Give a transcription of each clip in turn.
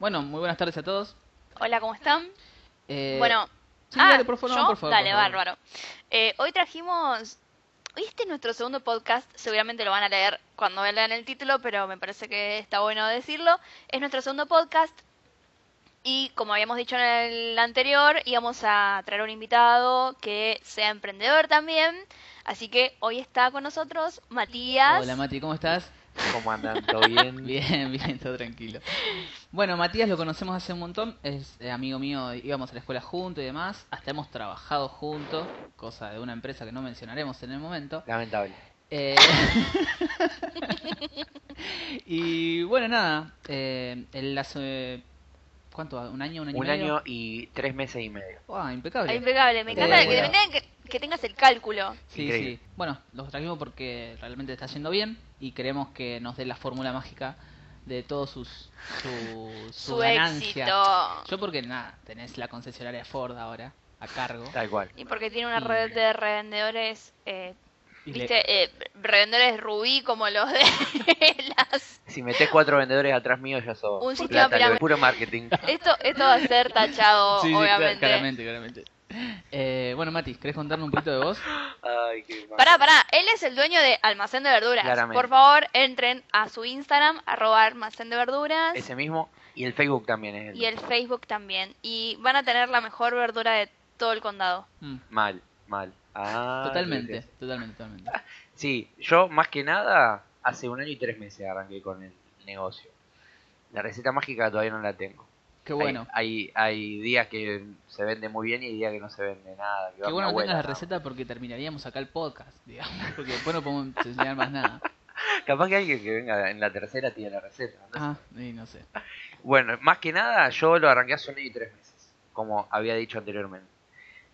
Bueno, muy buenas tardes a todos. Hola, ¿cómo están? Eh, bueno, sí, ah, dale, por favor, por favor, Dale, por favor. bárbaro. Eh, hoy trajimos. Hoy este es nuestro segundo podcast. Seguramente lo van a leer cuando lean el título, pero me parece que está bueno decirlo. Es nuestro segundo podcast. Y como habíamos dicho en el anterior, íbamos a traer un invitado que sea emprendedor también. Así que hoy está con nosotros Matías. Hola Mati, ¿cómo estás? ¿Cómo andan? ¿Todo bien? Bien, bien, todo tranquilo. Bueno, Matías lo conocemos hace un montón, es eh, amigo mío, íbamos a la escuela juntos y demás, hasta hemos trabajado juntos, cosa de una empresa que no mencionaremos en el momento. Lamentable. Eh, y bueno, nada, eh, el hace... ¿Cuánto? ¿Un año? ¿Un año? y Un medio? año y tres meses y medio. Ah, impecable. Ah, impecable, me encanta que, bueno. tengan que, que tengas el cálculo. Sí, Increíble. sí. Bueno, los trajimos porque realmente está yendo bien y queremos que nos dé la fórmula mágica de todos sus su, su Su ganancia. éxito. Yo porque nada, tenés la concesionaria Ford ahora a cargo. Tal cual. Y porque tiene una Y- red de revendedores, eh, le- viste, eh, revendedores rubí como los de las... Si metés cuatro vendedores atrás mío, ya sos Un sistema plata, puro marketing. Esto, esto va a ser tachado, Sí, sí, obviamente. claramente, claramente. Eh, bueno, Mati, ¿querés contarnos un poquito de vos? Ay, qué mal. Pará, pará, él es el dueño de Almacén de Verduras. Claramente. Por favor, entren a su Instagram, arroba Almacén de Verduras. Ese mismo. Y el Facebook también es el Y el Facebook también. Y van a tener la mejor verdura de todo el condado. Mm, Mal, mal. Ah, totalmente, totalmente, totalmente. Sí, yo más que nada, hace un año y tres meses arranqué con el negocio. La receta mágica todavía no la tengo. Qué bueno. Hay, hay, hay días que se vende muy bien y hay días que no se vende nada. que Qué bueno que tengas la ¿no? receta porque terminaríamos acá el podcast, digamos, porque después no podemos enseñar más nada. Capaz que alguien que venga en la tercera tiene la receta. ¿no? Ah, y no sé. Bueno, más que nada, yo lo arranqué hace un año y tres meses, como había dicho anteriormente.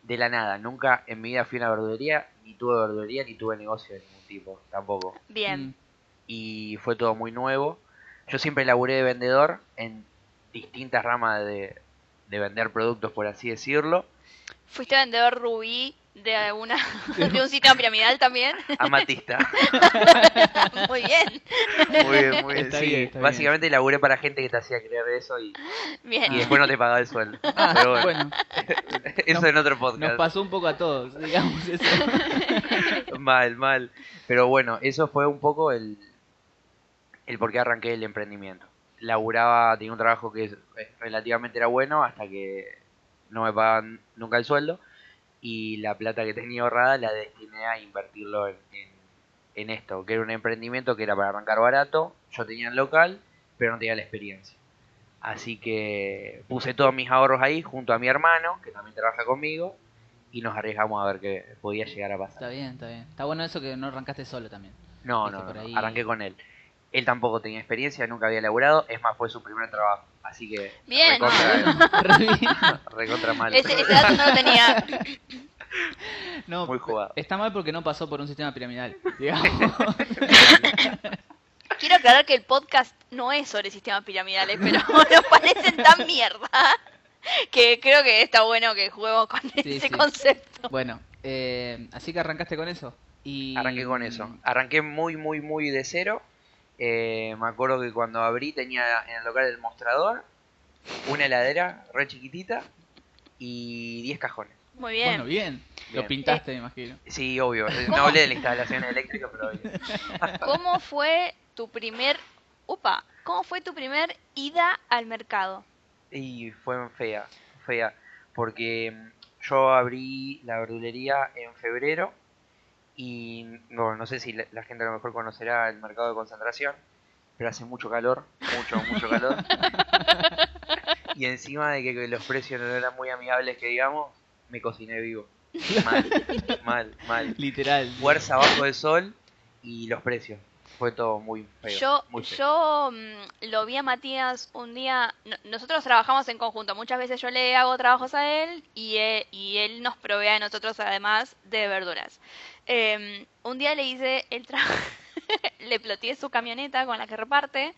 De la nada, nunca en mi vida fui a una verdulería, ni tuve verdulería, ni tuve negocio de ningún tipo, tampoco. Bien. Y fue todo muy nuevo. Yo siempre laburé de vendedor en distintas ramas de, de vender productos, por así decirlo. ¿Fuiste vendedor rubí de una de un sitio piramidal también? Amatista. Muy bien. Muy bien, muy bien. Está sí, bien, está bien. básicamente laburé para gente que te hacía creer eso y, Bien. y después no te pagaba el sueldo. Ah, Pero bueno, bueno, eso nos- en otro nos podcast. pasó un poco a todos, digamos eso. Mal, mal. Pero bueno, eso fue un poco el, el por qué arranqué el emprendimiento. Laburaba, tenía un trabajo que eh, relativamente era bueno hasta que no me pagaban nunca el sueldo y la plata que tenía ahorrada la destiné a invertirlo en, en- en esto, que era un emprendimiento que era para arrancar barato. Yo tenía el local, pero no tenía la experiencia. Así que puse todos mis ahorros ahí junto a mi hermano, que también trabaja conmigo, y nos arriesgamos a ver qué podía llegar a pasar. Está bien, está bien. Está bueno eso que no arrancaste solo también. No, Viste, no, no, por no, ahí- arranqué con él. Él tampoco tenía experiencia, nunca había laburado, es más, fue su primer trabajo. Así que. Bien. Recontra, Re bien. recontra mal. Ese, ese dato no lo tenía. No, Muy jugado. está mal porque no pasó por un sistema piramidal, digamos. Quiero aclarar que el podcast no es sobre sistemas piramidales, pero nos parecen tan mierda que creo que está bueno que juguemos con ese sí. concepto. bueno, eh, así que arrancaste con eso. Y... Arranqué con eso. Arranqué muy, muy, muy de cero. Eh, me acuerdo que cuando abrí tenía en el local el mostrador, una heladera re chiquitita y 10 cajones. Muy bien. Bueno, bien. Lo pintaste, me imagino. Sí, obvio. No hablé de la instalación eléctrica, pero obvio. ¿Cómo fue tu primer... Upa, ¿cómo fue tu primer ida al mercado? Y fue fea, fea. Porque yo abrí la verdulería en febrero y no, no sé si la, la gente a lo mejor conocerá el mercado de concentración, pero hace mucho calor, mucho, mucho calor. y encima de que, que los precios no eran muy amigables, que digamos, me cociné vivo. Mal, mal, mal. Literal. Fuerza bajo del sol y los precios. Fue todo muy feo. Yo, muy feo. yo mm, lo vi a Matías un día. no- nosotros trabajamos en conjunto. Muchas veces yo le hago trabajos a él y él, y él nos provee a nosotros además de verduras. Em, un día le hice el trabajo. le ploteé su camioneta con la que reparte.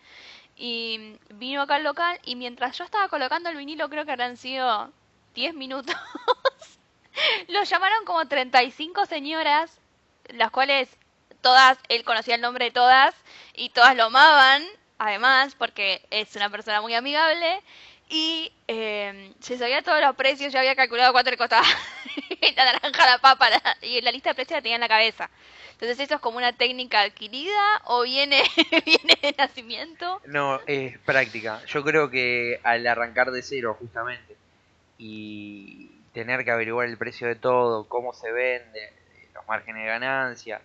Y vino acá al local. Y mientras yo estaba colocando el vinilo, creo que habrán sido 10 minutos. Lo llamaron como 35 señoras, las cuales todas, él conocía el nombre de todas y todas lo amaban además, porque es una persona muy amigable y eh, se sabía todos los precios, yo había calculado cuánto le costaba la naranja, la papa, y la lista de precios la tenía en la cabeza. Entonces, ¿eso es como una técnica adquirida o viene, viene de nacimiento? No, es práctica. Yo creo que al arrancar de cero, justamente, y tener que averiguar el precio de todo, cómo se vende, los márgenes de ganancia,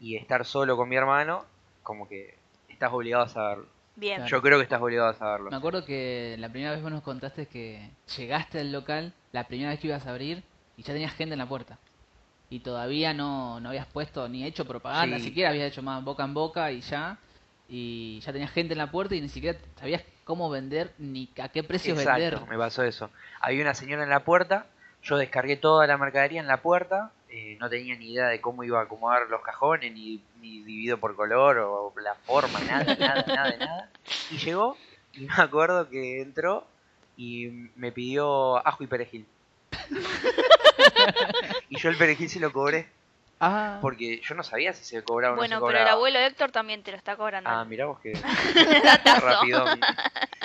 y estar solo con mi hermano, como que estás obligado a saberlo. Bien. Claro. Yo creo que estás obligado a saberlo. Me acuerdo que la primera vez vos nos contaste que llegaste al local, la primera vez que ibas a abrir, y ya tenías gente en la puerta. Y todavía no, no habías puesto ni hecho propaganda, Sí. siquiera habías hecho más boca en boca y ya. Y ya tenías gente en la puerta y ni siquiera sabías cómo vender ni a qué precio Exacto, vender. me pasó eso. Había una señora en la puerta, yo descargué toda la mercadería en la puerta, eh, no tenía ni idea de cómo iba a acomodar los cajones, ni, ni dividido por color o la forma, nada, nada, nada, nada. Y llegó, y me acuerdo que entró y me pidió ajo y perejil. y yo el perejil se lo cobré, Ah, porque yo no sabía si se cobraba o no Bueno, pero el abuelo Héctor también te lo está cobrando. Ah, mirá vos que rapidón.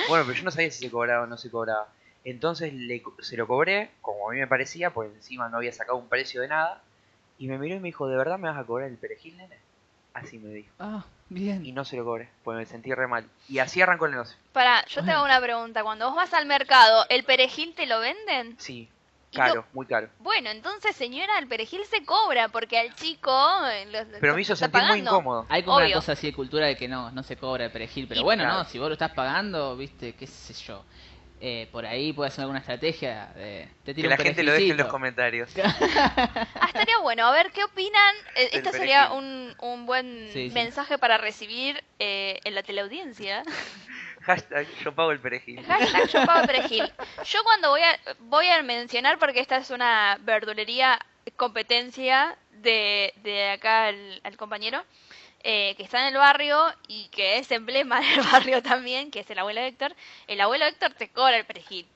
Bueno, pero yo no sabía si se cobraba o no se cobraba. Entonces le, co- se lo cobré, como a mí me parecía, pues encima no había sacado un precio de nada. Y me miró y me dijo, ¿de verdad me vas a cobrar el perejil, nene? Así me dijo. ah, bien. Y no se lo cobré, pues me sentí re mal. Y así arrancó el negocio. Pará, yo te hago una pregunta. Cuando vos vas al mercado, ¿el perejil te lo venden? Sí, caro, muy caro. Bueno, entonces, señora, el perejil se cobra porque al chico... eh, lo- Pero me hizo sentir muy pagando. incómodo. Hay como una Obvio. cosa así de cultura de que no, no se cobra el perejil, pero Y- bueno, Claro. no, si vos lo estás pagando, viste, qué sé yo. Eh, por ahí puede ser alguna estrategia de te Que la gente lo deje en los comentarios. Ah, estaría bueno. A ver, ¿qué opinan? Eh, Esto sería un, un buen Sí, sí. mensaje para recibir eh, en la teleaudiencia. Hashtag yo pago el perejil. Hashtag yo pago perejil. Yo cuando voy a, voy a mencionar, porque esta es una verdulería competencia de, de acá al, al compañero, eh, que está en el barrio y que es emblema del barrio también, que es el abuelo Héctor. El abuelo Héctor te cobra el perejil.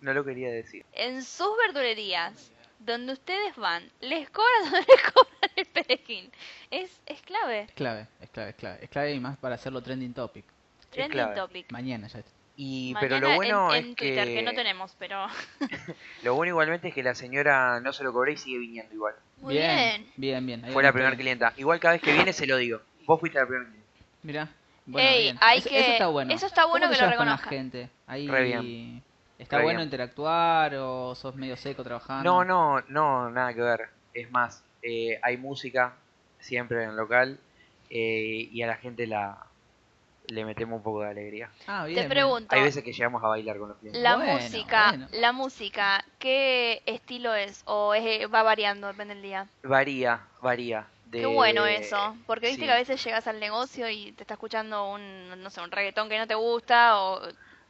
No lo quería decir. En sus verdulerías, donde ustedes van, ¿les cobran o no les cobran el perejil? Es, es clave. Es clave, es clave, es clave. Es clave y más para hacerlo trending topic. Trending topic. Mañana ya. Y, Mañana pero lo bueno en, en es Twitter, que, que no tenemos, pero... lo bueno igualmente es que la señora no se lo cobré y sigue viniendo igual. Muy bien. bien, bien. Fue la primera clienta. Igual cada vez que viene se lo digo. Vos fuiste la primera clienta. Mirá. Bueno, Ey, bien. hay eso, que- eso está bueno. eso está bueno ¿Cómo te que lo llevas con la gente? Ahí Re bien. ¿Está Re bueno bien. interactuar o sos medio seco trabajando? No, no, no, nada que ver. Es más, eh, hay música siempre en el local eh, y a la gente la le metemos un poco de alegría. Ah, bien. Te bien. pregunto, Hay veces que llegamos a bailar con los clientes. la Bueno, música, bueno. la música, ¿qué estilo es? ¿O es, va variando, depende del día? Varía, varía. De... Qué bueno eso, porque viste sí. que a veces llegas al negocio y te está escuchando un, no sé, un reggaetón que no te gusta o...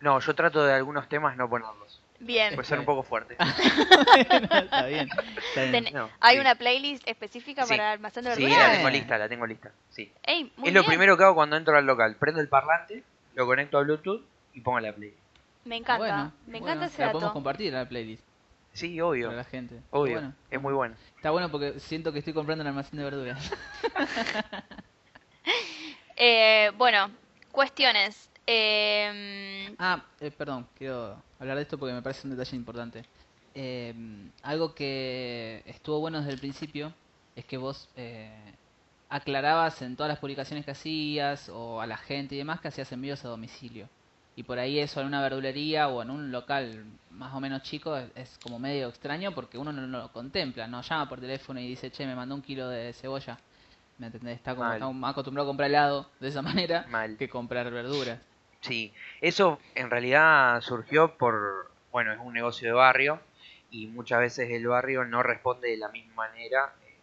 No, yo trato de algunos temas no ponerlos. Bien, Pues son un poco fuertes. está bien. Está bien. Ten- No, ¿hay sí. una playlist específica Sí. para el almacén de Sí, verduras? la tengo lista, la tengo lista. Sí. Ey, muy es lo bien, primero que hago cuando entro al local. Prendo el parlante, lo conecto a Bluetooth y pongo la play. me encanta, Bueno, me bueno, encanta ese La podemos compartir la playlist Sí, obvio. para la gente. Obvio. bueno. Es muy bueno. Está bueno porque siento que estoy comprando un almacén de verduras. Eh, bueno, cuestiones. Eh, Ah, eh, perdón, quiero hablar de esto porque me parece un detalle importante. Eh, algo que estuvo bueno desde el principio es que vos eh, aclarabas en todas las publicaciones que hacías o a la gente y demás que hacías envíos a domicilio. Y por ahí eso en una verdulería o en un local más o menos chico es, es como medio extraño porque uno no, no lo contempla, no llama por teléfono y dice, che, me mandó un kilo de cebolla. ¿Me entendés? Está como está más acostumbrado a comprar helado de esa manera Mal. que comprar verduras. Sí, eso en realidad surgió por, bueno, es un negocio de barrio y muchas veces el barrio no responde de la misma manera, eh,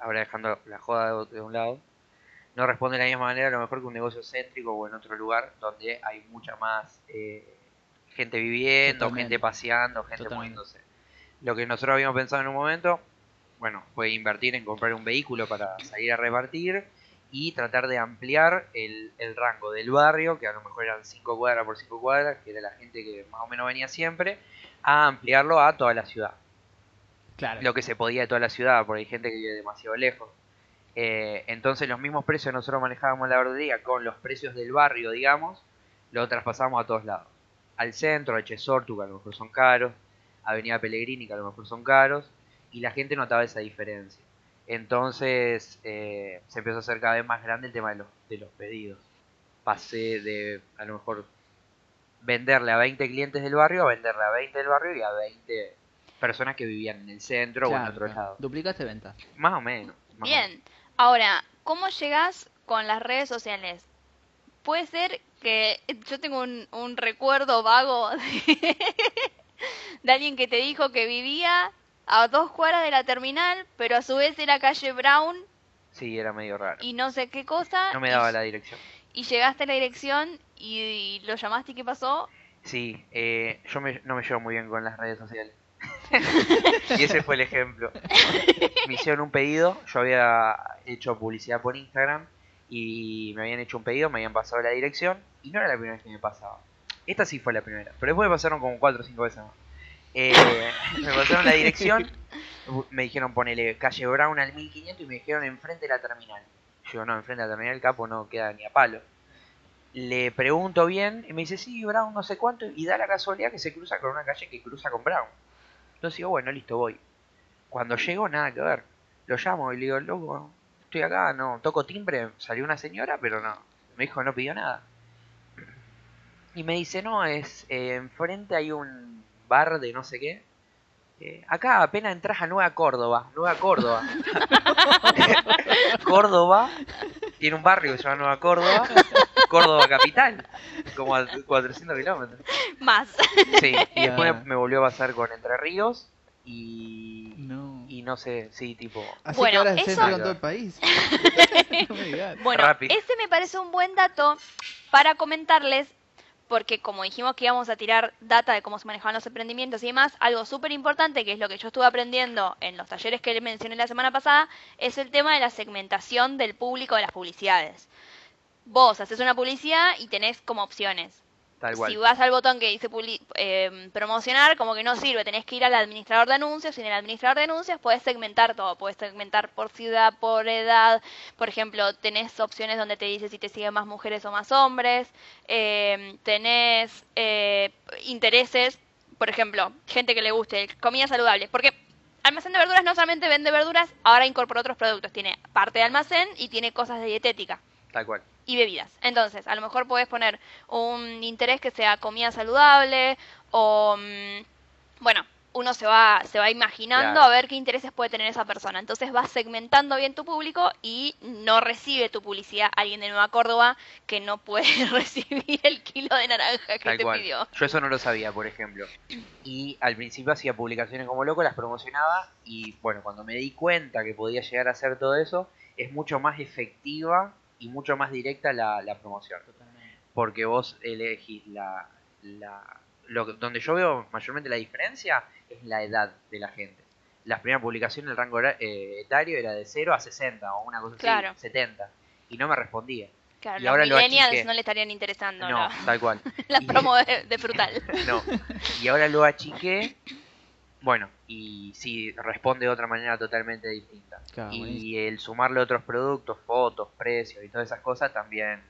ahora dejando la joda de, de un lado, no responde de la misma manera a lo mejor que un negocio céntrico o en otro lugar donde hay mucha más eh, gente viviendo, Totalmente. gente paseando, gente Totalmente. moviéndose. Lo que nosotros habíamos pensado en un momento, bueno, fue invertir en comprar un vehículo para salir a repartir y tratar de ampliar el, el rango del barrio, que a lo mejor eran 5 cuadras por 5 cuadras, que era la gente que más o menos venía siempre, a ampliarlo a toda la ciudad. Claro. Lo que se podía de toda la ciudad, porque hay gente que vive demasiado lejos. Eh, entonces los mismos precios nosotros manejábamos la verdulería con los precios del barrio, digamos, lo traspasamos a todos lados. Al centro, a Chesortu, que a lo mejor son caros, Avenida Pellegrini, que a lo mejor son caros, y la gente notaba esa diferencia. Entonces eh, se empezó a hacer cada vez más grande el tema de los, de los pedidos. Pasé de a lo mejor venderle a 20 clientes del barrio a venderle a 20 del barrio y a 20 personas que vivían en el centro o en otro claro. lado. Duplicaste ventas. Más o menos. más o menos. Bien. Ahora, ¿cómo llegas con las redes sociales? Puede ser que yo tengo un, un recuerdo vago de, de alguien que te dijo que vivía a dos cuadras de la terminal, pero a su vez era calle Brown Sí, era medio raro. y no sé qué cosa. No me y- daba la dirección. Y llegaste a la dirección y, y lo llamaste y qué pasó. Sí, eh, yo me- no me llevo muy bien con las redes sociales. y ese fue el ejemplo. Me hicieron un pedido, yo había hecho publicidad por Instagram y me habían hecho un pedido, me habían pasado la dirección y no era la primera vez que me pasaba. Esta sí fue la primera, pero después me pasaron como 4 o 5 veces más. Eh, me pasaron la dirección, me dijeron ponele calle Brown al 1500 y me dijeron enfrente de la terminal. Yo no, enfrente de la terminal el capo no queda ni a palo. Le pregunto bien y me dice, sí, Brown no sé cuánto, y da la casualidad que se cruza con una calle que cruza con Brown. Entonces digo, bueno, listo, voy. Cuando llego, nada que ver. Lo llamo y le digo, loco, estoy acá, no, toco timbre, salió una señora, pero no. Me dijo, no pidió nada. Y me dice, no, es, eh, enfrente hay un bar de no sé qué. Eh, acá apenas entras a Nueva Córdoba, Nueva Córdoba. Córdoba, tiene un barrio que se llama Nueva Córdoba, Córdoba capital, como a 400 kilómetros. Más. Sí, y después Ah. me volvió a pasar con Entre Ríos y, No. y no sé, sí, tipo, Así Bueno, que ahora eso- con todo el país. no me digas. Bueno, ese me parece un buen dato para comentarles, porque como dijimos que íbamos a tirar data de cómo se manejaban los emprendimientos y demás, algo súper importante, que es lo que yo estuve aprendiendo en los talleres que mencioné la semana pasada, es el tema de la segmentación del público de las publicidades. Vos haces una publicidad y tenés como opciones. Tal cual. Si vas al botón que dice publi- eh, promocionar, como que no sirve, tenés que ir al administrador de anuncios y en el administrador de anuncios puedes segmentar todo, puedes segmentar por ciudad, por edad, por ejemplo, tenés opciones donde te dice si te siguen más mujeres o más hombres, eh, tenés eh, intereses, por ejemplo, gente que le guste comida saludable, porque Almacén de verduras no solamente vende verduras, ahora incorporó otros productos, tiene parte de almacén y tiene cosas de dietética. Tal cual. Y bebidas. Entonces, a lo mejor puedes poner un interés que sea comida saludable o mm, bueno, uno se va se va imaginando Claro. a ver qué intereses puede tener esa persona. Entonces, vas segmentando bien tu público y no recibe tu publicidad alguien de Nueva Córdoba que no puede recibir el kilo de naranja que Tal te cual. pidió. Yo eso no lo sabía, por ejemplo. Y al principio hacía publicaciones como loco, las promocionaba y bueno, cuando me di cuenta que podía llegar a hacer todo eso, es mucho más efectiva y mucho más directa la, la promoción. Porque vos elegís la, la lo, que- donde yo veo mayormente la diferencia es la edad de la gente. Las primeras publicaciones el rango eh, etario era de 0 a 60 o una cosa Claro. así, 70. Y no me respondía. Claro, Y los ahora lo millennials no le estarían interesando No, la, tal cual. la Y- promo de, de frutal. No. Y ahora lo achiqué. Bueno, y sí, responde de otra manera totalmente distinta. Claro, y el sumarle otros productos, fotos, precios y todas esas cosas también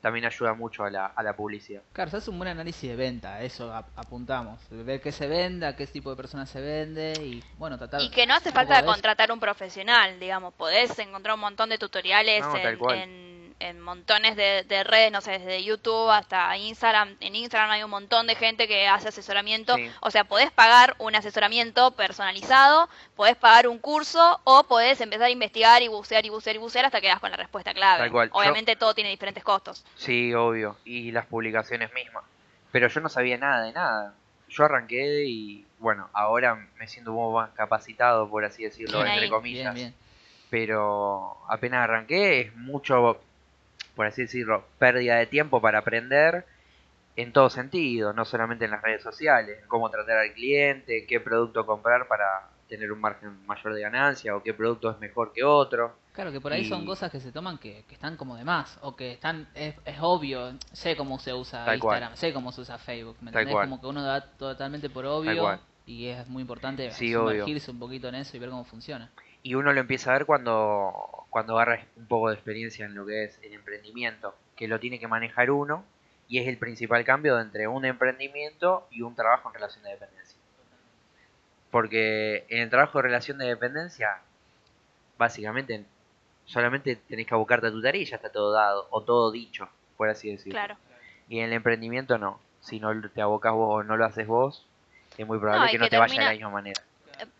también ayuda mucho a la, a la publicidad. Claro, se hace un buen análisis de venta, eso ap- apuntamos. Ver qué se vende, a qué tipo de personas se vende y, bueno, tratar... Y que no hace falta de contratar un profesional, digamos, podés encontrar un montón de tutoriales No, en- en montones de, de redes, no sé, desde YouTube hasta Instagram. En Instagram hay un montón de gente que hace asesoramiento, Sí. o sea, podés pagar un asesoramiento personalizado, podés pagar un curso o podés empezar a investigar y bucear y bucear y bucear hasta que das con la respuesta clave. Tal cual. Yo- Obviamente todo tiene diferentes costos. Sí, obvio. Y las publicaciones mismas. Pero yo no sabía nada de nada. Yo arranqué y bueno, ahora me siento un poco más capacitado, por así decirlo, Bien entre ahí. comillas. Bien, bien. pero apenas arranqué es mucho, por así decirlo, pérdida de tiempo para aprender en todo sentido, no solamente en las redes sociales, cómo tratar al cliente, qué producto comprar para tener un margen mayor de ganancia o qué producto es mejor que otro. Claro, que por ahí son cosas que se toman que, que están como de más, o que están, es, es obvio, sé cómo se usa Tal cual. Instagram, sé cómo se usa Facebook, ¿me Tal entendés? cual. Como que uno da totalmente por obvio y es muy importante Sí, sumergirse un poquito en eso y ver cómo funciona. Y uno lo empieza a ver cuando, cuando agarra un poco de experiencia en lo que es el emprendimiento, que lo tiene que manejar uno y es el principal cambio entre un emprendimiento y un trabajo en relación de dependencia. Porque en el trabajo de relación de dependencia, básicamente solamente tenés que abocarte a tu tarea y ya está todo dado, o todo dicho, por así decirlo. Claro. Y en el emprendimiento no. Si no te abocas vos o no lo haces vos, es muy probable No, que no te vaya de la misma manera.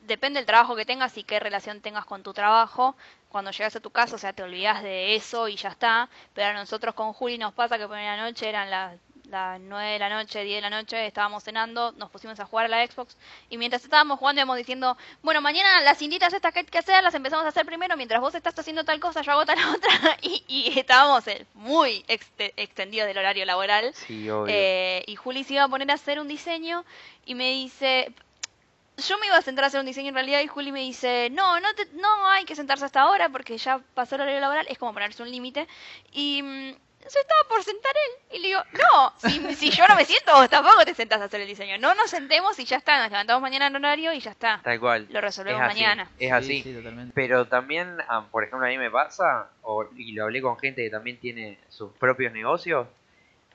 Depende del trabajo que tengas y qué relación tengas con tu trabajo. Cuando llegas a tu casa, o sea, te olvidas de eso y ya está. Pero a nosotros con Juli nos pasa que por la noche eran las las 9 de la noche, 10 de la noche, estábamos cenando, nos pusimos a jugar a la Xbox y mientras estábamos jugando íbamos diciendo, bueno, mañana las cintitas estas que hay que hacer las empezamos a hacer primero, mientras vos estás haciendo tal cosa, yo hago tal otra y, y estábamos eh, muy exte- extendidos del horario laboral. Sí, obvio. Eh, y Juli se iba a poner a hacer un diseño y me dice, yo me iba a sentar a hacer un diseño en realidad y Juli me dice, no, no, te- no hay que sentarse hasta ahora porque ya pasó el horario laboral, es como ponerse un límite. Y mm, se estaba por sentar él y le digo, no, si, si yo no me siento, vos tampoco te sentás a hacer el diseño. No nos sentemos y ya está, nos levantamos mañana en horario y ya está. Tal cual. Lo resolvemos es así, mañana. Es Sí, así. Sí, totalmente. Pero también, ah, por ejemplo, a mí me pasa, o- y lo hablé con gente que también tiene sus propios negocios,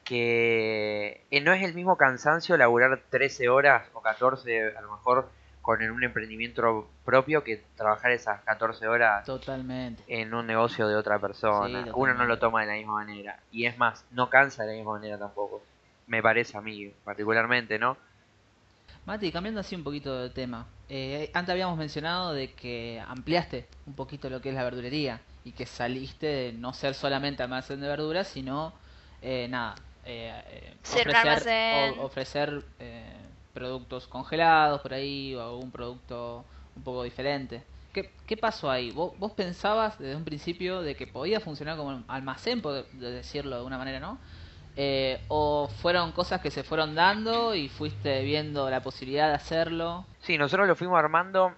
que eh, no es el mismo cansancio laburar 13 horas o 14 a lo mejor con un emprendimiento propio que trabajar esas 14 horas Totalmente. en un negocio de otra persona. Sí, Uno no lo toma de la misma manera. Y es más, no cansa de la misma manera tampoco. Me parece a mí, particularmente, ¿no? Mati, cambiando así un poquito de tema. eh, antes habíamos mencionado de que ampliaste un poquito lo que es la verdulería y que saliste de no ser solamente almacén de verduras, sino eh, nada, eh, eh, ofrecer, almacén. o- ofrecer eh, productos congelados por ahí o algún producto un poco diferente. ¿Qué, qué pasó ahí? ¿Vos, vos pensabas desde un principio de que podía funcionar como almacén, por de- decirlo de una manera, ¿no? Eh, ¿O fueron cosas que se fueron dando y fuiste viendo la posibilidad de hacerlo? Sí, nosotros lo fuimos armando.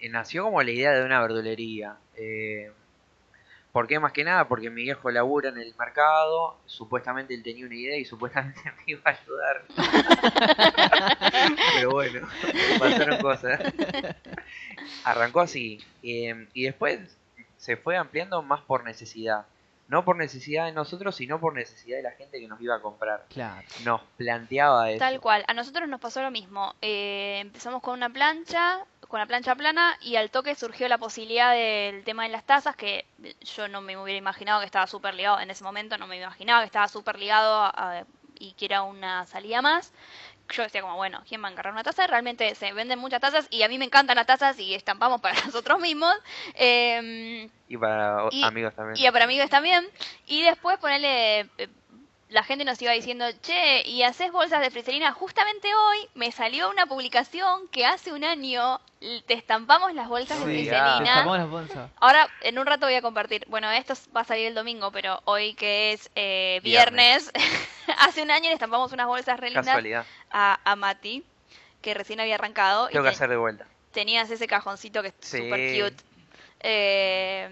eh, nació como la idea de una verdulería. Eh, ¿Por qué más que nada? Porque mi viejo labura en el mercado. Supuestamente él tenía una idea y supuestamente me iba a ayudar. Pero bueno, pasaron cosas. Arrancó así. eh, y después se fue ampliando más por necesidad. No por necesidad de nosotros, sino por necesidad de la gente que nos iba a comprar. Claro. Nos planteaba eso. Tal cual, a nosotros nos pasó lo mismo. Eh, empezamos con una plancha, con la plancha plana, y al toque surgió la posibilidad del tema de las tazas, que yo no me hubiera imaginado que estaba súper ligado, en ese momento no me imaginaba que estaba súper ligado a- a- y que era una salida más. Yo decía como, bueno, ¿quién va a encargar una taza? Realmente se venden muchas tazas y a mí me encantan las tazas y estampamos para nosotros mismos. Em, Y para Y- amigos también. y para amigos también. Y después ponerle. La gente nos iba diciendo, che, ¿y haces bolsas de friserina? Justamente hoy me salió una publicación que hace un año te estampamos las bolsas de Sí, friserina. Destapamos las bolsas. Ahora, en un rato voy a compartir. Bueno, esto va a salir el domingo, pero hoy que es eh, viernes, hace un año le estampamos unas bolsas re lindas Casualidad. a, a Mati, que recién había arrancado. y Tengo que te- hacer de vuelta. tenías ese cajoncito que es Sí. super cute. Eh,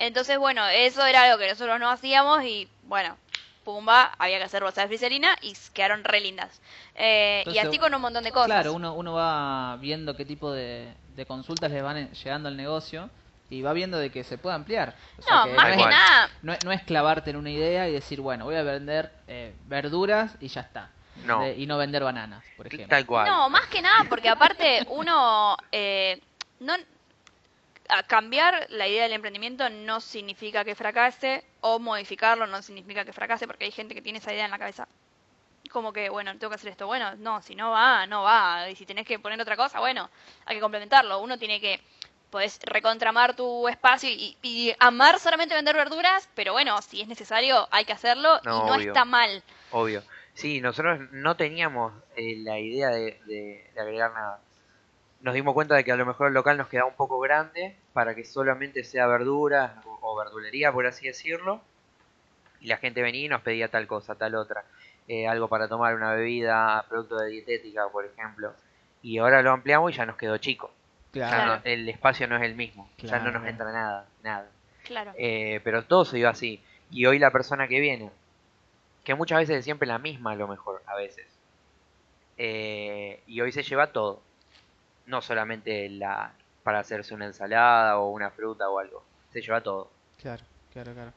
entonces, bueno, eso era algo que nosotros no hacíamos y, bueno, pumba, había que hacer bolsas de friserina y quedaron re lindas. Eh, y así con un montón de cosas. Claro, uno, uno va viendo qué tipo de, de consultas le van en- llegando al negocio y va viendo de que se puede ampliar. O sea no, que más no que es, nada, no, es- no es clavarte en una idea y decir, bueno, voy a vender eh, verduras y ya está. No. De- y no vender bananas, por ejemplo. Tal cual. no, más que nada, porque aparte uno, eh, no, a cambiar la idea del emprendimiento no significa que fracase o modificarlo no significa que fracase porque hay gente que tiene esa idea en la cabeza como que bueno tengo que hacer esto bueno no si no va no va y si tenés que poner otra cosa bueno hay que complementarlo uno tiene que podés recontramar tu espacio y, y amar solamente vender verduras pero bueno si es necesario hay que hacerlo No, y no obvio. está mal Obvio. Sí, nosotros no teníamos eh, la idea de, de- de agregar nada. Nos dimos cuenta de que a lo mejor el local nos quedaba un poco grande para que solamente sea verduras o, o verdulería, por así decirlo. Y la gente venía y nos pedía tal cosa, tal otra. Eh, algo para tomar, una bebida, producto de dietética, por ejemplo. Y ahora lo ampliamos y ya nos quedó chico. Ya Claro. no- el espacio no es el mismo. ya no nos entra nada, nada. claro Eh, pero todo se dio así. Y hoy la persona que viene, que muchas veces es siempre la misma a lo mejor, a veces. eh, y hoy se lleva todo. No solamente la, para hacerse una ensalada o una fruta o algo. Se lleva todo. Claro, claro, claro.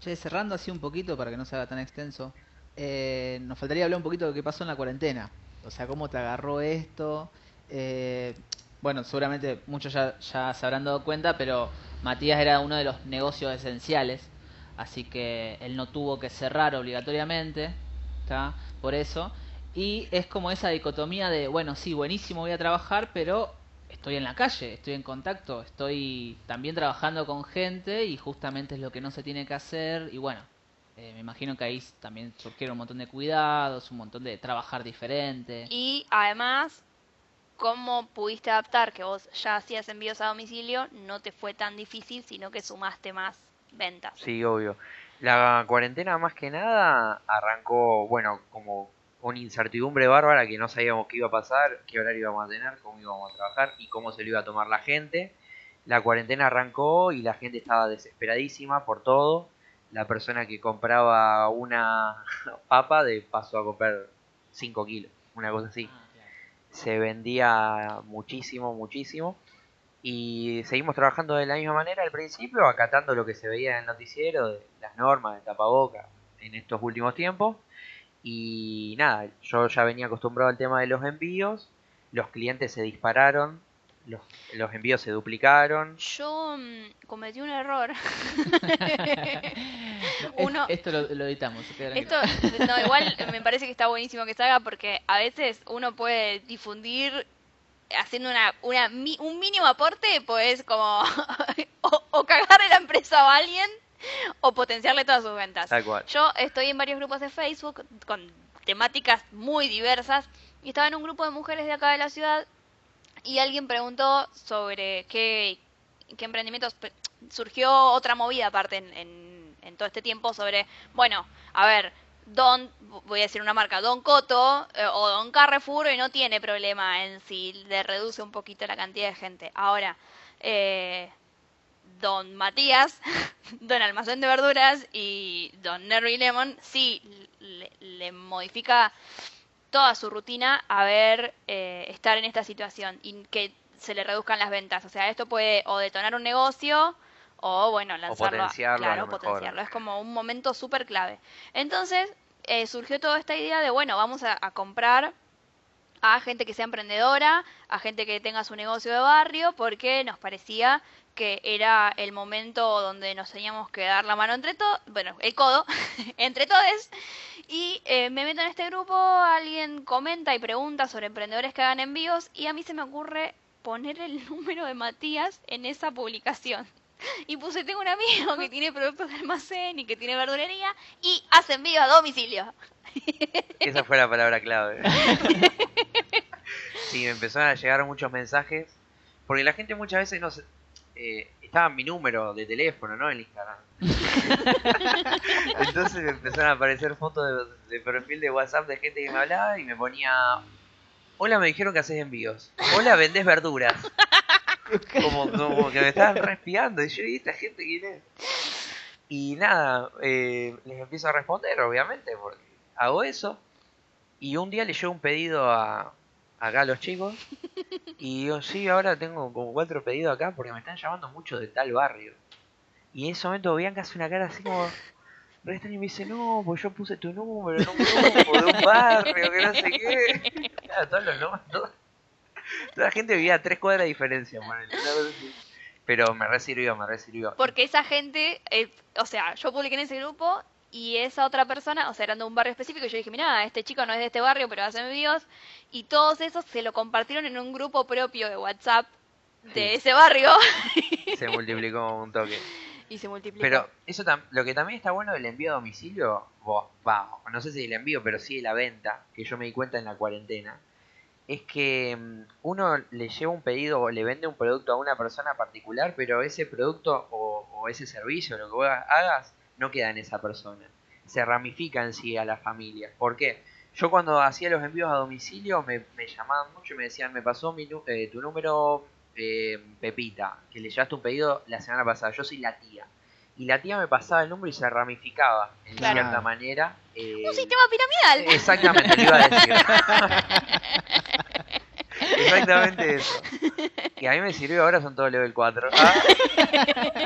Che, cerrando así un poquito para que no se haga tan extenso, eh, nos faltaría hablar un poquito de qué pasó en la cuarentena. O sea, cómo te agarró esto. Eh, bueno, seguramente muchos ya, ya se habrán dado cuenta, pero Matías era uno de los negocios esenciales, así que él no tuvo que cerrar obligatoriamente, ¿está? Por eso. Y es como esa dicotomía de, bueno, sí, buenísimo, voy a trabajar, pero estoy en la calle, estoy en contacto, estoy también trabajando con gente y justamente es lo que no se tiene que hacer. Y bueno, eh, me imagino que ahí también surgieron un montón de cuidados, un montón de trabajar diferente. Y además, cómo pudiste adaptar que vos ya hacías envíos a domicilio, no te fue tan difícil, sino que sumaste más ventas. Sí, obvio. La cuarentena más que nada arrancó, bueno, como una incertidumbre bárbara que no sabíamos qué iba a pasar, qué horario íbamos a tener, cómo íbamos a trabajar y cómo se lo iba a tomar la gente. La cuarentena arrancó y la gente estaba desesperadísima por todo. La persona que compraba una papa de pasó a comprar 5 kilos, una cosa así. Se vendía muchísimo, muchísimo. Y seguimos trabajando de la misma manera al principio, acatando lo que se veía en el noticiero, de las normas de tapaboca en estos últimos tiempos. Y nada, yo ya venía acostumbrado al tema de los envíos, los clientes se dispararon, los, los envíos se duplicaron. Yo mm, cometí un error. Es- Uno- Esto lo, lo editamos. Esto, no, igual me parece que está buenísimo que se haga porque a veces uno puede difundir haciendo una, una un mínimo aporte, pues como o, o cagarle la empresa a alguien o potenciarle todas sus ventas. Yo estoy en varios grupos de Facebook con temáticas muy diversas y estaba en un grupo de mujeres de acá de la ciudad y alguien preguntó sobre qué, qué emprendimientos surgió otra movida aparte en, en- en todo este tiempo sobre, bueno, a ver, Don, voy a decir una marca, Don Coto eh, o Don Carrefour y no tiene problema en si le reduce un poquito la cantidad de gente. Ahora, eh, Don Matías, Don Almacén de Verduras y Don Nerry Lemon sí le, le modifica toda su rutina a ver eh, estar en esta situación y que se le reduzcan las ventas. O sea, esto puede o detonar un negocio o, bueno, lanzarlo. a- potenciarlo claro, potenciarlo. Es como un momento súper clave. Entonces, eh, surgió toda esta idea de, bueno, vamos a, a comprar a gente que sea emprendedora, a gente que tenga su negocio de barrio, porque nos parecía que era el momento donde nos teníamos que dar la mano entre todos, bueno, el codo, entre todos. Y eh, me meto en este grupo, alguien comenta y pregunta sobre emprendedores que hagan envíos y a mí se me ocurre poner el número de Matías en esa publicación. Y puse, tengo un amigo que tiene productos de almacén y que tiene verdulería y hace envío a domicilio. Esa fue la palabra clave. Sí, me empezaron a llegar muchos mensajes. Porque la gente muchas veces no se- eh, estaba mi número de teléfono, ¿no? En Instagram. Entonces me empezaron a aparecer fotos de, de perfil de WhatsApp de gente que me hablaba y me ponía. Hola, me dijeron que haces envíos. Hola, vendés verduras. Como, como que me estaban respiando. Y yo, ¿y esta gente quién es? Y nada, eh, les empiezo a responder, obviamente, porque hago eso. Y un día le llegó un pedido a acá los chicos. Y digo, sí, ahora tengo como cuatro pedidos acá porque me están llamando mucho de tal barrio. Y en ese momento Bianca hace una cara así como. re y me dice, no, pues yo puse tu número un grupo de un barrio, que no sé qué. Todos los nombres, Toda la gente vivía a tres cuadras de diferencia. Pero me resirvió, me resirvió. Porque esa gente, eh, o sea, yo publiqué en ese grupo y esa otra persona, o sea, eran de un barrio específico, y yo dije, mira, este chico no es de este barrio, pero hace envíos, y todos esos se lo compartieron en un grupo propio de WhatsApp de Sí. ese barrio Se multiplicó un toque. y se multiplicó. Pero eso tam- lo que también está bueno del envío a domicilio, vos, va, no sé si el envío, pero sí de la venta, que yo me di cuenta en la cuarentena, es que mm, uno le lleva un pedido o le vende un producto a una persona particular, pero ese producto o, o ese servicio, lo que vos hagas, no queda en esa persona. Se ramifica en sí a la familia. ¿Por qué? Yo cuando hacía los envíos a domicilio me, me llamaban mucho y me decían, me pasó mi, eh, tu número eh, Pepita, que le llevaste un pedido la semana pasada, yo soy la tía. Y la tía me pasaba el número y se ramificaba en Claro. cierta manera. eh, Un sistema piramidal. Exactamente, lo iba a decir. Exactamente eso. Y a mí me sirvió, ahora son todos level 4. Ah.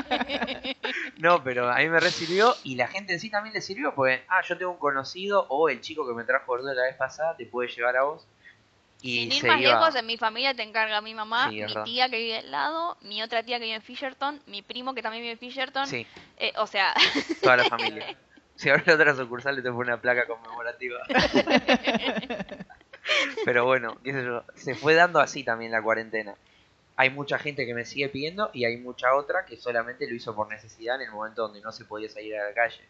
No, pero a mí me re sirvió y la gente en sí también le sirvió porque, ah, yo tengo un conocido o el chico que me trajo verdura la vez pasada te puede llevar a vos. Y Sin ir más iba- lejos, en mi familia te encarga mi mamá, Sí, mi verdad. tía que vive al lado, mi otra tía que vive en Fisherton, mi primo que también vive en Fisherton. Sí, Eh, o sea, toda la familia. Si ahora otra sucursal le tengo una placa conmemorativa. Pero bueno, qué sé yo, se fue dando así también la cuarentena. Hay mucha gente que me sigue pidiendo y hay mucha otra que solamente lo hizo por necesidad en el momento donde no se podía salir a la calle.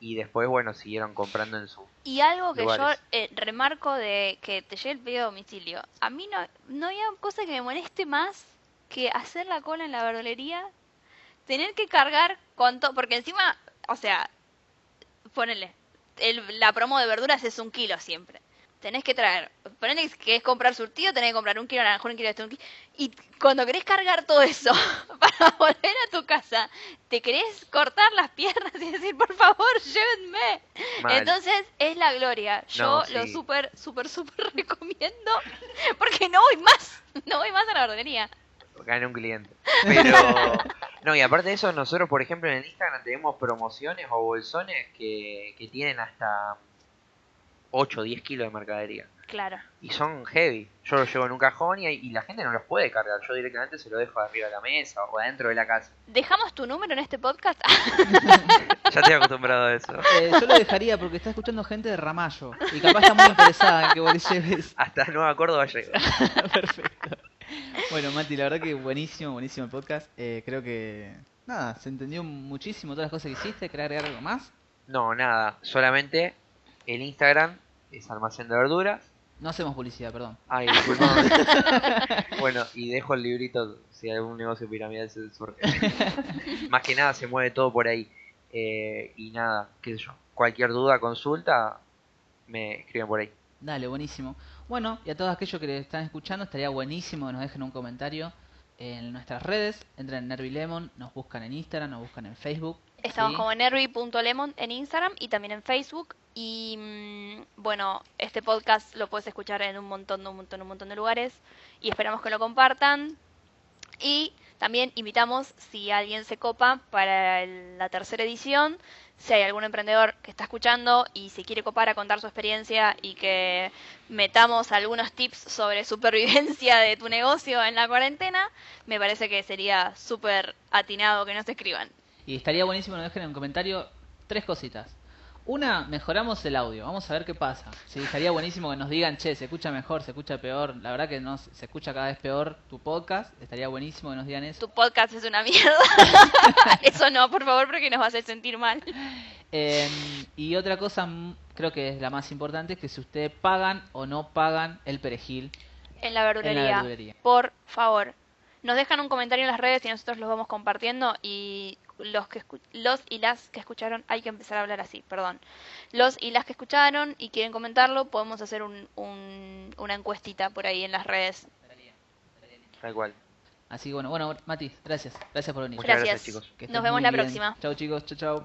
Y después, bueno, siguieron comprando en su... y algo que Lugares. yo eh, remarco de que te llegue el pedido a domicilio. A mí no, no había cosa que me moleste más que hacer la cola en la verdulería, tener que cargar con todo, porque encima, o sea, ponele, el- la promo de verduras es un kilo siempre. Tenés que traer, ponele que es comprar surtido, tenés que comprar un kilo de naranja, un kilo de esto, un kilo. Y cuando querés cargar todo eso para volver a tu casa, te querés cortar las piernas y decir, por favor, llévenme. Mal. Entonces es la gloria. Yo No, lo súper, súper, súper recomiendo porque no voy más, no voy más a la verdulería. gané un cliente. Pero, no, y aparte de eso, nosotros, por ejemplo, en el Instagram tenemos promociones o bolsones que, que tienen hasta 8 o 10 kilos de mercadería. Claro. Y son heavy. Yo los llevo en un cajón y, y la gente no los puede cargar. Yo directamente se lo dejo arriba de la mesa o adentro de la casa. ¿Dejamos tu número en este podcast? Ya estoy acostumbrado a eso. Eh, yo lo dejaría porque está escuchando gente de Ramallo. Y capaz está muy interesada en que vos le lleves. Hasta Nueva Córdoba llego. Perfecto. Bueno, Mati, la verdad que buenísimo, buenísimo el podcast. Eh, creo que. Nada, se entendió muchísimo todas las cosas que hiciste. ¿Querés agregar algo más? No, nada. Solamente el Instagram es almacén de verduras. No hacemos publicidad, perdón. Ay, bueno, y dejo el librito si algún negocio piramidal se surge. Más que nada se mueve todo por ahí. Eh, y nada, qué sé yo. Cualquier duda, consulta, me escriben por ahí. Dale, buenísimo. Bueno, y a todos aquellos que le están escuchando, estaría buenísimo que nos dejen un comentario en nuestras redes. Entren en Nervilemon, nos buscan en Instagram, nos buscan en Facebook. Estamos ¿sí? como nervi.lemon en Instagram y también en Facebook. Y mm, bueno, este podcast lo puedes escuchar en un montón, un montón, un montón de lugares. Y esperamos que lo compartan. Y también invitamos, si alguien se copa, para la tercera edición, si hay algún emprendedor que está escuchando y se quiere copar a contar su experiencia y que metamos algunos tips sobre supervivencia de tu negocio en la cuarentena, me parece que sería súper atinado que nos escriban. Y estaría buenísimo que nos dejen en un comentario tres cositas. Una, mejoramos el audio. Vamos a ver qué pasa. Sí, estaría buenísimo que nos digan, che, se escucha mejor, se escucha peor. La verdad que no se escucha cada vez peor tu podcast. Estaría buenísimo que nos digan eso. Tu podcast es una mierda. Eso no, por favor, porque nos va a hacer sentir mal. Eh, y otra cosa, creo que es la más importante, es que si ustedes pagan o no pagan el perejil En la verdulería. en la verdulería. Por favor. Nos dejan un comentario en las redes y nosotros los vamos compartiendo y los que escu- los y las que escucharon, hay que empezar a hablar así, perdón. Los y las que escucharon y quieren comentarlo, podemos hacer un, un- una encuestita por ahí en las redes. Tal cual. Así que bueno, bueno, Mati, gracias. Gracias por venir. Muchas Gracias. gracias, chicos. Nos vemos la bien. próxima. Chau chicos, chau chau.